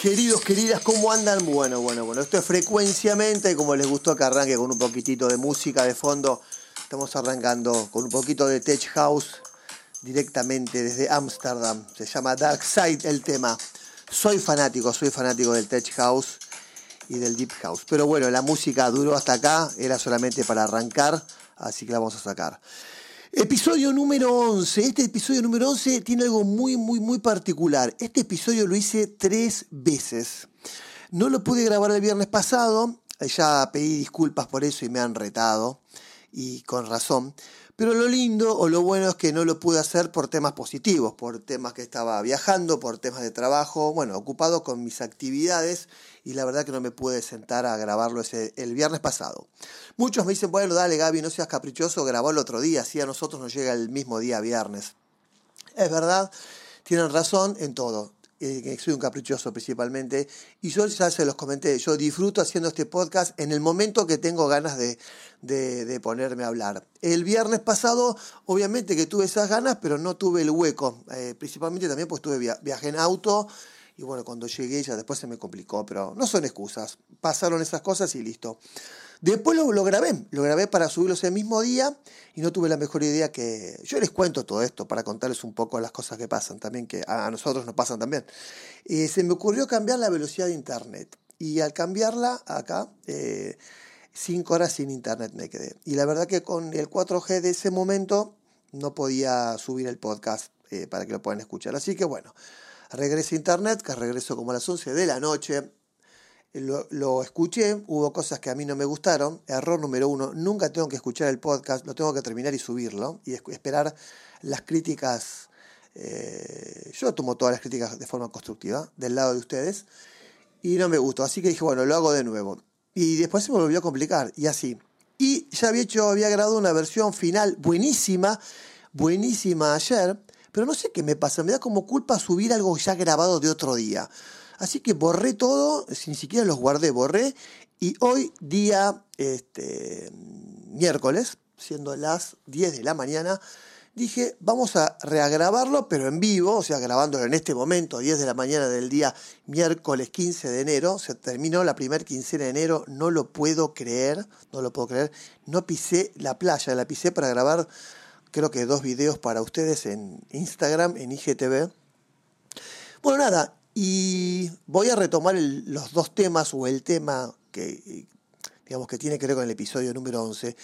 Queridos, queridas, ¿cómo andan? Bueno, bueno, bueno. Esto es frecuenciamente, como les gustó que arranque con un poquitito de música de fondo. Estamos arrancando con un poquito de Tech House directamente desde Ámsterdam. Se llama Dark Side el tema. Soy fanático, soy fanático del Tech House y del Deep House. Pero bueno, la música duró hasta acá, era solamente para arrancar, así que la vamos a sacar. Episodio número 11. Este episodio número 11 tiene algo muy, muy, muy particular. Este episodio lo hice tres veces. No lo pude grabar el viernes pasado. Ya pedí disculpas por eso y me han retado. Y con razón. Pero lo lindo o lo bueno es que no lo pude hacer por temas positivos, por temas que estaba viajando, por temas de trabajo, bueno, ocupado con mis actividades y la verdad que no me pude sentar a grabarlo ese, el viernes pasado. Muchos me dicen, bueno, dale Gaby, no seas caprichoso, grabalo el otro día, así a nosotros nos llega el mismo día viernes. Es verdad, tienen razón en todo. Eh, soy un caprichoso principalmente, y yo ya se los comenté, yo disfruto haciendo este podcast en el momento que tengo ganas de, de, ponerme a hablar. El viernes pasado, obviamente que tuve esas ganas, pero no tuve el hueco, eh, principalmente también pues tuve viaje en auto, y bueno, cuando llegué ya después se me complicó, pero no son excusas, pasaron esas cosas y listo. Después lo, grabé, lo grabé para subirlo ese mismo día y no tuve la mejor idea que... Yo les cuento todo esto para contarles un poco las cosas que pasan también, que a nosotros nos pasan también. Eh, se me ocurrió cambiar la velocidad de internet y al cambiarla acá, eh, cinco horas sin internet me quedé. Y la verdad que con el 4G de ese momento no podía subir el podcast eh, para que lo puedan escuchar. Así que bueno, regresé a internet, que regreso como a las 11 de la noche lo, escuché, hubo cosas que a mí no me gustaron. Error número uno, nunca tengo que escuchar el podcast, lo tengo que terminar y subirlo y esperar las críticas. Eh, yo tomo todas las críticas de forma constructiva del lado de ustedes y no me gustó, así que dije, bueno, lo hago de nuevo. Y después se me volvió a complicar y así. Y ya había hecho, había grabado una versión final buenísima, buenísima ayer, pero no sé qué me pasa, me da como culpa subir algo ya grabado de otro día. Así que borré todo, sin siquiera los guardé, borré. Y hoy, día este, miércoles, siendo las 10 de la mañana, dije, vamos a reagrabarlo, pero en vivo, o sea, grabándolo en este momento, 10 de la mañana del día miércoles 15 de enero. Se terminó la primera quincena de enero, no lo puedo creer, no lo puedo creer. No pisé la playa, la pisé para grabar, creo que dos videos para ustedes en Instagram, en IGTV. Bueno, nada, y voy a retomar los dos temas o el tema que, digamos, que tiene que ver con el episodio número 11,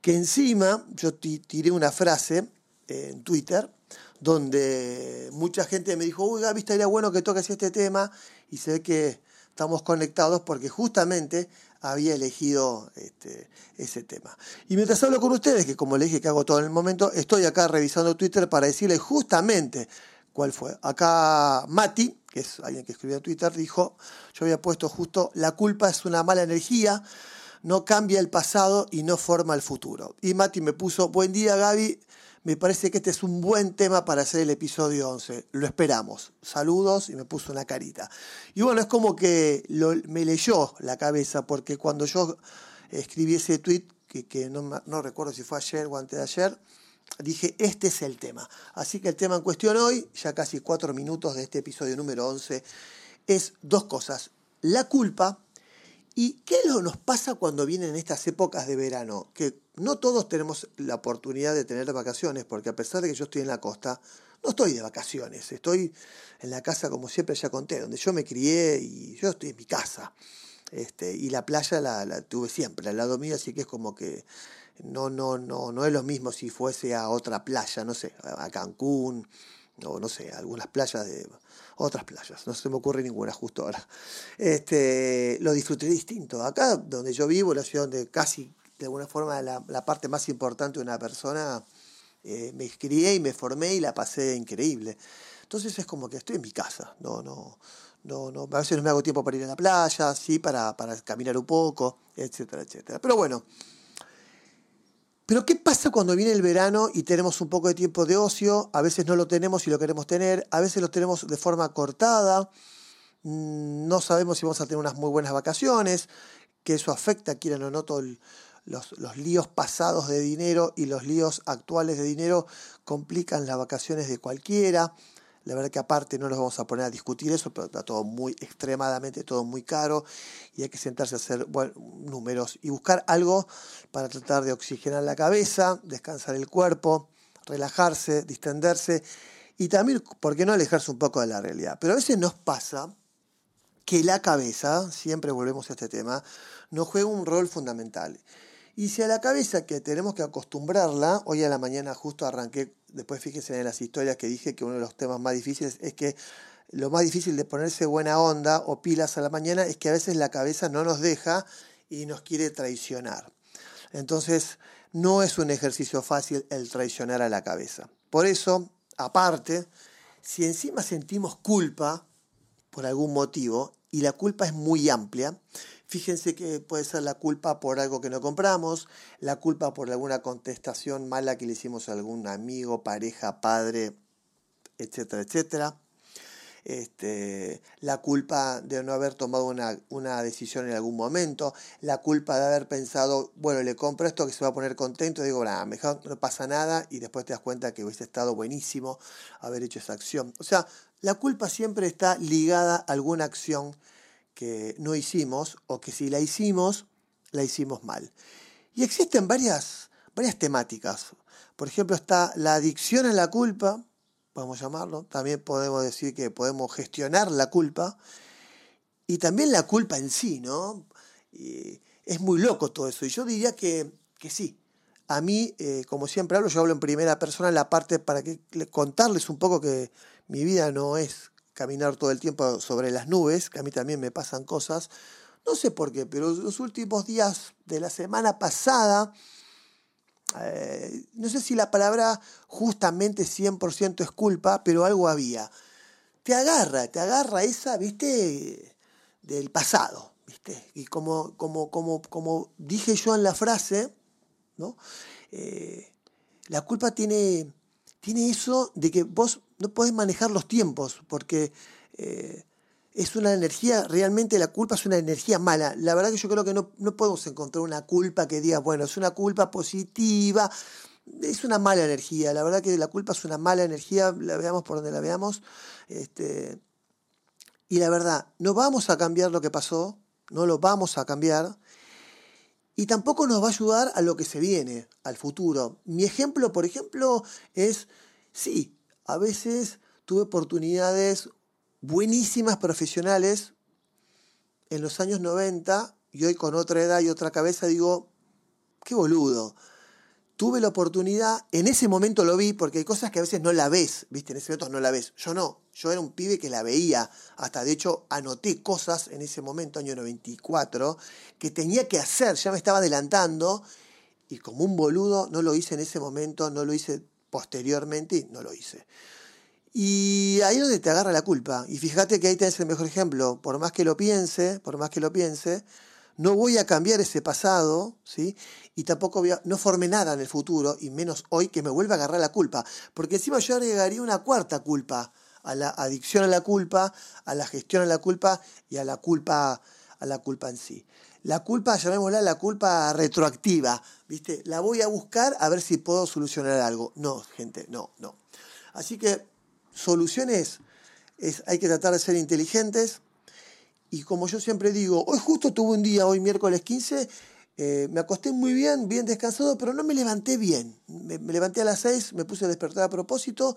que encima yo tiré una frase en Twitter donde mucha gente me dijo, uy Gaby, estaría bueno que toques este tema y sé que estamos conectados porque justamente había elegido este, ese tema. Y mientras hablo con ustedes, que como les dije que hago todo en el momento, estoy acá revisando Twitter para decirles justamente cuál fue. Acá Mati, que es alguien que escribió en Twitter, dijo, yo había puesto justo, la culpa es una mala energía, no cambia el pasado y no forma el futuro. Y Mati me puso, buen día Gaby, me parece que este es un buen tema para hacer el episodio 11. Lo esperamos. Saludos y me puso una carita. Y bueno, es como que me leyó la cabeza porque cuando yo escribí ese tweet, que, que no, no, recuerdo si fue ayer o antes de ayer, dije, este es el tema. Así que el tema en cuestión hoy, ya casi cuatro minutos de este episodio número 11, es dos cosas. La culpa y qué nos pasa cuando vienen estas épocas de verano. Que no todos tenemos la oportunidad de tener vacaciones, porque a pesar de que yo estoy en la costa, no estoy de vacaciones. Estoy en la casa, como siempre ya conté, donde yo me crié y yo estoy en mi casa. Este, y la playa la, la tuve siempre al lado mío, así que es como que no, no, no, no es lo mismo si fuese a otra playa, no sé, a Cancún, o no sé, algunas playas de otras playas, no se me ocurre ninguna justo ahora. Este, lo disfruté distinto. Acá donde yo vivo, la ciudad donde casi de alguna forma la, la parte más importante de una persona, eh, me crié y me formé y la pasé increíble. Entonces es como que estoy en mi casa, no, no, no, no, a veces no me hago tiempo para ir a la playa, sí, para, para caminar un poco, etcétera, etcétera. Pero bueno, pero ¿qué pasa cuando viene el verano y tenemos un poco de tiempo de ocio? A veces no lo tenemos y lo queremos tener, a veces lo tenemos de forma cortada, mm, no sabemos si vamos a tener unas muy buenas vacaciones, que eso afecta, quieran o no, todos los, los líos pasados de dinero y los líos actuales de dinero complican las vacaciones de cualquiera. La verdad que aparte no nos vamos a poner a discutir eso, pero está todo muy extremadamente, todo muy caro y hay que sentarse a hacer números y buscar algo para tratar de oxigenar la cabeza, descansar el cuerpo, relajarse, distenderse y también, ¿por qué no alejarse un poco de la realidad? Pero a veces nos pasa que la cabeza, siempre volvemos a este tema, nos juega un rol fundamental. Y si a la cabeza que tenemos que acostumbrarla, hoy a la mañana justo arranqué, después fíjense en las historias que dije que uno de los temas más difíciles es que lo más difícil de ponerse buena onda o pilas a la mañana es que a veces la cabeza no nos deja y nos quiere traicionar. Entonces, no es un ejercicio fácil el traicionar a la cabeza. Por eso, aparte, si encima sentimos culpa por algún motivo, y la culpa es muy amplia, Fíjense que puede ser la culpa por algo que no compramos, la culpa por alguna contestación mala que le hicimos a algún amigo, pareja, padre, etcétera, etcétera. Este, la culpa de no haber tomado una, una, decisión en algún momento, la culpa de haber pensado, bueno, le compro esto que se va a poner contento, y digo, nada, mejor no pasa nada, y después te das cuenta que hubiese estado buenísimo haber hecho esa acción. O sea, la culpa siempre está ligada a alguna acción que no hicimos o que si la hicimos, la hicimos mal. Y existen varias, varias temáticas. Por ejemplo, está la adicción a la culpa, podemos llamarlo. También podemos decir que podemos gestionar la culpa. Y también la culpa en sí, ¿no? es muy loco todo eso. Y yo diría que, que sí. A mí, eh, como siempre hablo, yo hablo en primera persona, la parte para que, contarles un poco que mi vida no es caminar todo el tiempo sobre las nubes, que a mí también me pasan cosas. No sé por qué, pero los últimos días de la semana pasada, eh, no sé si la palabra justamente 100% es culpa, pero algo había. Te agarra, te agarra esa, viste, del pasado, viste. Y como, como, como, como dije yo en la frase, ¿no? Eh, la culpa tiene, tiene eso de que vos no podés manejar los tiempos, porque eh, es una energía, realmente la culpa es una energía mala. La verdad que yo creo que no, no podemos encontrar una culpa que diga, bueno, es una culpa positiva, es una mala energía. La verdad que la culpa es una mala energía, la veamos por donde la veamos. Este, y la verdad, no vamos a cambiar lo que pasó, no lo vamos a cambiar. Y tampoco nos va a ayudar a lo que se viene, al futuro. Mi ejemplo, por ejemplo, es, sí, a veces tuve oportunidades buenísimas profesionales en los años 90 y hoy con otra edad y otra cabeza digo, qué boludo. Tuve la oportunidad, en ese momento lo vi, porque hay cosas que a veces no la ves, viste, en ese momento no la ves. Yo no, yo era un pibe que la veía, hasta de hecho anoté cosas en ese momento, año 94, que tenía que hacer, ya me estaba adelantando, y como un boludo no lo hice en ese momento, no lo hice posteriormente no lo hice. Y ahí es donde te agarra la culpa. Y fíjate que ahí tenés el mejor ejemplo. Por más que lo piense, por más que lo piense, no voy a cambiar ese pasado, ¿sí? Y tampoco voy a, no formé nada en el futuro, y menos hoy que me vuelva a agarrar la culpa. Porque encima yo agregaría una cuarta culpa, a la adicción a la culpa, a la gestión a la culpa y a la culpa, a la culpa en sí la culpa, llamémosla la culpa retroactiva, ¿viste? La voy a buscar a ver si puedo solucionar algo. No, gente, no, no. Así que soluciones es, hay que tratar de ser inteligentes. Y como yo siempre digo, hoy justo tuve un día, hoy miércoles 15, eh, me acosté muy bien, bien descansado, pero no me levanté bien. Me, levanté a las 6, me puse a despertar a propósito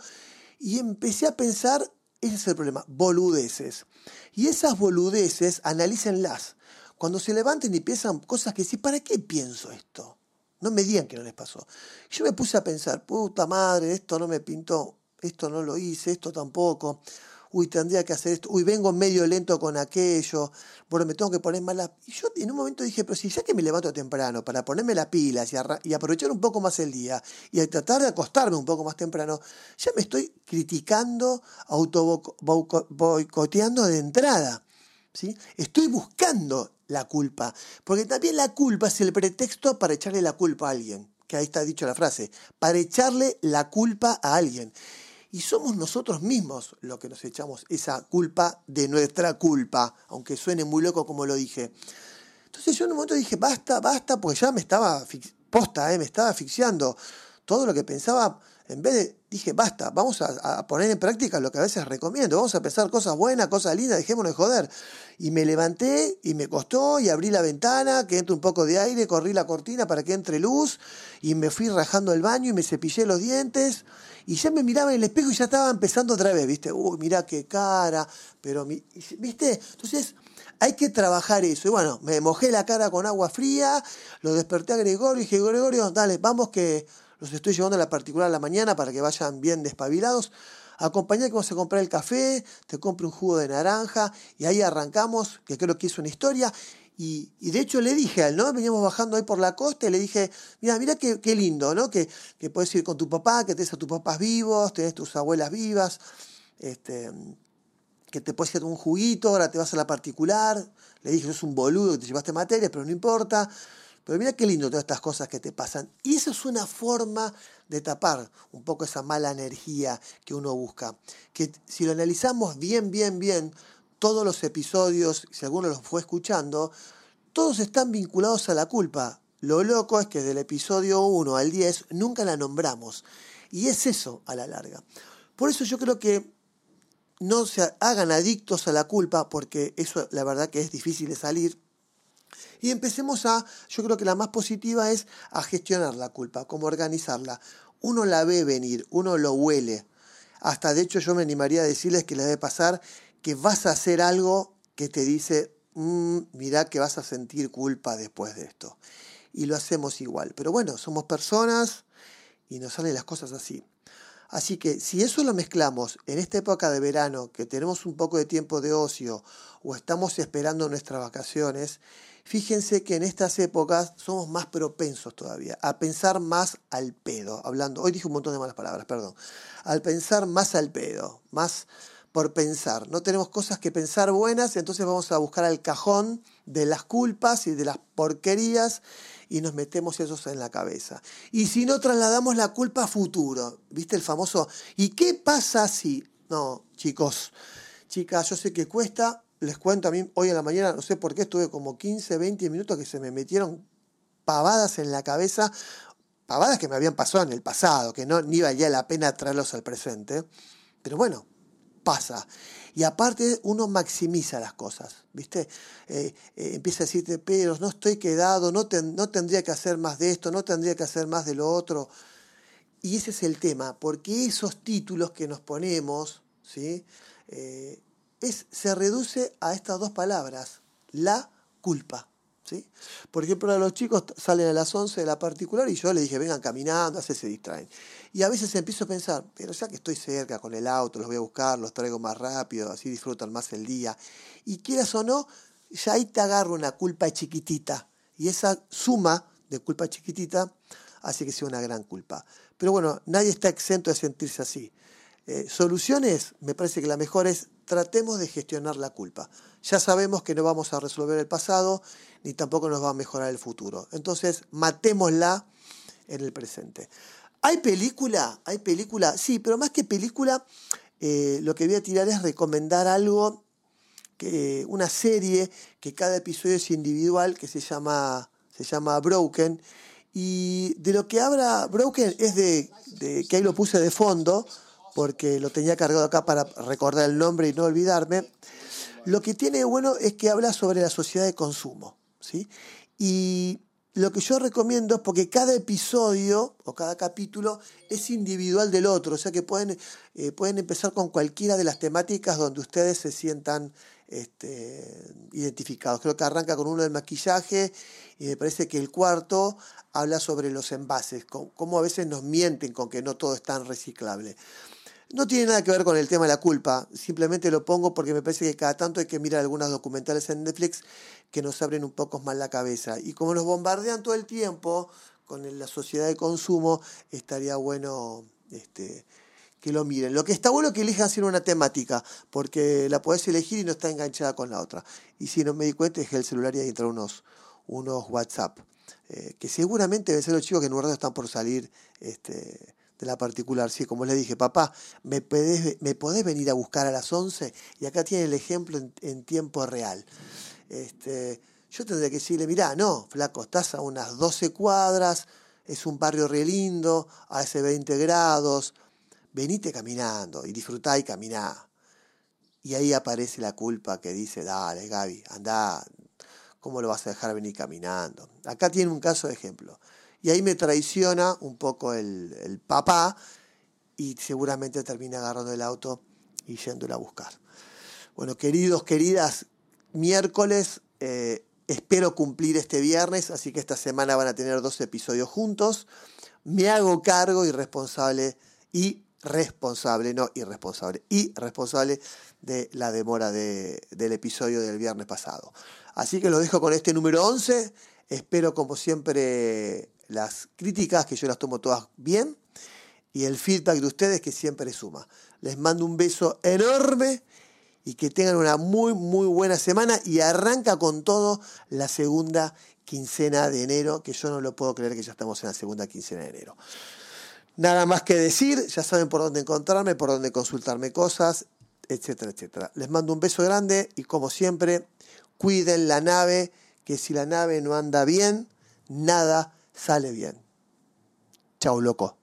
y empecé a pensar, ese es el problema, boludeces. Y esas boludeces, analícenlas cuando se levanten y piensan cosas que sí, ¿para qué pienso esto? No me digan que no les pasó. Yo me puse a pensar, puta madre, esto no me pintó, esto no lo hice, esto tampoco. Uy, tendría que hacer esto. Uy, vengo medio lento con aquello. Bueno, me tengo que poner más la... Y yo en un momento dije, pero si ya que me levanto temprano para ponerme las pilas y, aprovechar un poco más el día y tratar de acostarme un poco más temprano, ya me estoy criticando, auto boicoteando de entrada. ¿sí? Estoy buscando la culpa. Porque también la culpa es el pretexto para echarle la culpa a alguien. Que ahí está dicho la frase. Para echarle la culpa a alguien. Y somos nosotros mismos los que nos echamos esa culpa de nuestra culpa. Aunque suene muy loco como lo dije. Entonces yo en un momento dije, basta, basta, porque ya me estaba, posta, eh, me estaba asfixiando. Todo lo que pensaba en vez de, dije, basta, vamos a, poner en práctica lo que a veces recomiendo, vamos a pensar cosas buenas, cosas lindas, dejémonos de joder. Y me levanté y me costó y abrí la ventana, que entre un poco de aire, corrí la cortina para que entre luz y me fui rajando el baño y me cepillé los dientes y ya me miraba en el espejo y ya estaba empezando otra vez, ¿viste? Uy, mirá qué cara, pero, ¿viste? Entonces hay que trabajar eso. Y bueno, me mojé la cara con agua fría, lo desperté a Gregorio y dije, Gregorio, dale, vamos que los estoy llevando a la particular a la mañana para que vayan bien despabilados. Acompañá que vamos a comprar el café, te compro un jugo de naranja y ahí arrancamos, que creo que es una historia. Y, de hecho le dije a él, ¿no? Veníamos bajando ahí por la costa y le dije, mira, mira qué, qué lindo, ¿no? Que, que puedes ir con tu papá, que tenés a tus papás vivos, tenés tus abuelas vivas, este, que te puedes hacer un juguito, ahora te vas a la particular. Le dije, es un boludo que te llevaste materias, pero no importa. Pero mira qué lindo todas estas cosas que te pasan. Y eso es una forma de tapar un poco esa mala energía que uno busca. Que si lo analizamos bien, bien, bien, todos los episodios, si alguno los fue escuchando, todos están vinculados a la culpa. Lo loco es que del episodio 1 al 10 nunca la nombramos. Y es eso a la larga. Por eso yo creo que no se hagan adictos a la culpa, porque eso la verdad que es difícil de salir. Y empecemos a, yo creo que la más positiva es a gestionar la culpa, cómo organizarla. Uno la ve venir, uno lo huele. Hasta de hecho yo me animaría a decirles que le debe pasar que vas a hacer algo que te dice, mm, mira que vas a sentir culpa después de esto. Y lo hacemos igual. Pero bueno, somos personas y nos salen las cosas así. Así que si eso lo mezclamos en esta época de verano, que tenemos un poco de tiempo de ocio o estamos esperando nuestras vacaciones, fíjense que en estas épocas somos más propensos todavía a pensar más al pedo, hablando, hoy dije un montón de malas palabras, perdón, al pensar más al pedo, más por pensar. No tenemos cosas que pensar buenas, entonces vamos a buscar al cajón de las culpas y de las porquerías y nos metemos esos en la cabeza. Y si no trasladamos la culpa a futuro, ¿viste el famoso? ¿Y qué pasa si? No, chicos, chicas, yo sé que cuesta, les cuento a mí hoy en la mañana, no sé por qué estuve como 15, 20 minutos que se me metieron pavadas en la cabeza, pavadas que me habían pasado en el pasado, que no ni valía la pena traerlos al presente. Pero bueno, pasa. Y aparte uno maximiza las cosas, ¿viste? Eh, eh, empieza a decirte, pero no estoy quedado, no, no tendría que hacer más de esto, no tendría que hacer más de lo otro. Y ese es el tema, porque esos títulos que nos ponemos, ¿sí? Eh, es, se reduce a estas dos palabras, la culpa. Por ejemplo, los chicos salen a las 11 de la particular y yo les dije, vengan caminando, así se distraen. Y a veces empiezo a pensar, pero ya que estoy cerca con el auto, los voy a buscar, los traigo más rápido, así disfrutan más el día. Y quieras o no, ya ahí te agarro una culpa chiquitita. Y esa suma de culpa chiquitita hace que sea una gran culpa. Pero bueno, nadie está exento de sentirse así. Eh, soluciones, me parece que la mejor es tratemos de gestionar la culpa. Ya sabemos que no vamos a resolver el pasado, ni tampoco nos va a mejorar el futuro. Entonces, matémosla en el presente. ¿Hay película? ¿Hay película? Sí, pero más que película, eh, lo que voy a tirar es recomendar algo, que, una serie que cada episodio es individual, que se llama, se llama Broken. Y de lo que habla Broken es de, de que ahí lo puse de fondo, porque lo tenía cargado acá para recordar el nombre y no olvidarme. Lo que tiene bueno es que habla sobre la sociedad de consumo. ¿sí? Y lo que yo recomiendo es porque cada episodio o cada capítulo es individual del otro, o sea que pueden, eh, pueden empezar con cualquiera de las temáticas donde ustedes se sientan este, identificados. Creo que arranca con uno del maquillaje y me parece que el cuarto habla sobre los envases, cómo a veces nos mienten con que no todo es tan reciclable. No tiene nada que ver con el tema de la culpa, simplemente lo pongo porque me parece que cada tanto hay que mirar algunos documentales en Netflix que nos abren un poco más la cabeza. Y como nos bombardean todo el tiempo con la sociedad de consumo, estaría bueno este, que lo miren. Lo que está bueno es que elijan hacer una temática, porque la podés elegir y no está enganchada con la otra. Y si no me di cuenta, que el celular y entra unos, unos WhatsApp, eh, que seguramente deben ser los chicos que en un rato están por salir. Este, de la particular. Sí, como le dije, papá, ¿me podés, ¿me venir a buscar a las 11? Y acá tiene el ejemplo en, tiempo real. Este, yo tendría que decirle, mirá, no, flaco, estás a unas 12 cuadras, es un barrio re lindo, hace 20 grados, venite caminando y disfrutá y caminá. Y ahí aparece la culpa que dice, dale Gaby, anda, ¿cómo lo vas a dejar venir caminando? Acá tiene un caso de ejemplo. Y ahí me traiciona un poco el, papá y seguramente termina agarrando el auto y yéndolo a buscar. Bueno, queridos, queridas, miércoles, eh, espero cumplir este viernes, así que esta semana van a tener dos episodios juntos. Me hago cargo y responsable y responsable, no irresponsable, y responsable de la demora de, del episodio del viernes pasado. Así que lo dejo con este número 11. Espero como siempre las críticas, que yo las tomo todas bien, y el feedback de ustedes que siempre suma. Les mando un beso enorme y que tengan una muy, muy buena semana y arranca con todo la segunda quincena de enero, que yo no lo puedo creer que ya estamos en la segunda quincena de enero. Nada más que decir, ya saben por dónde encontrarme, por dónde consultarme cosas, etcétera, etcétera. Les mando un beso grande y como siempre, cuiden la nave, que si la nave no anda bien, nada sale bien. Chau, loco.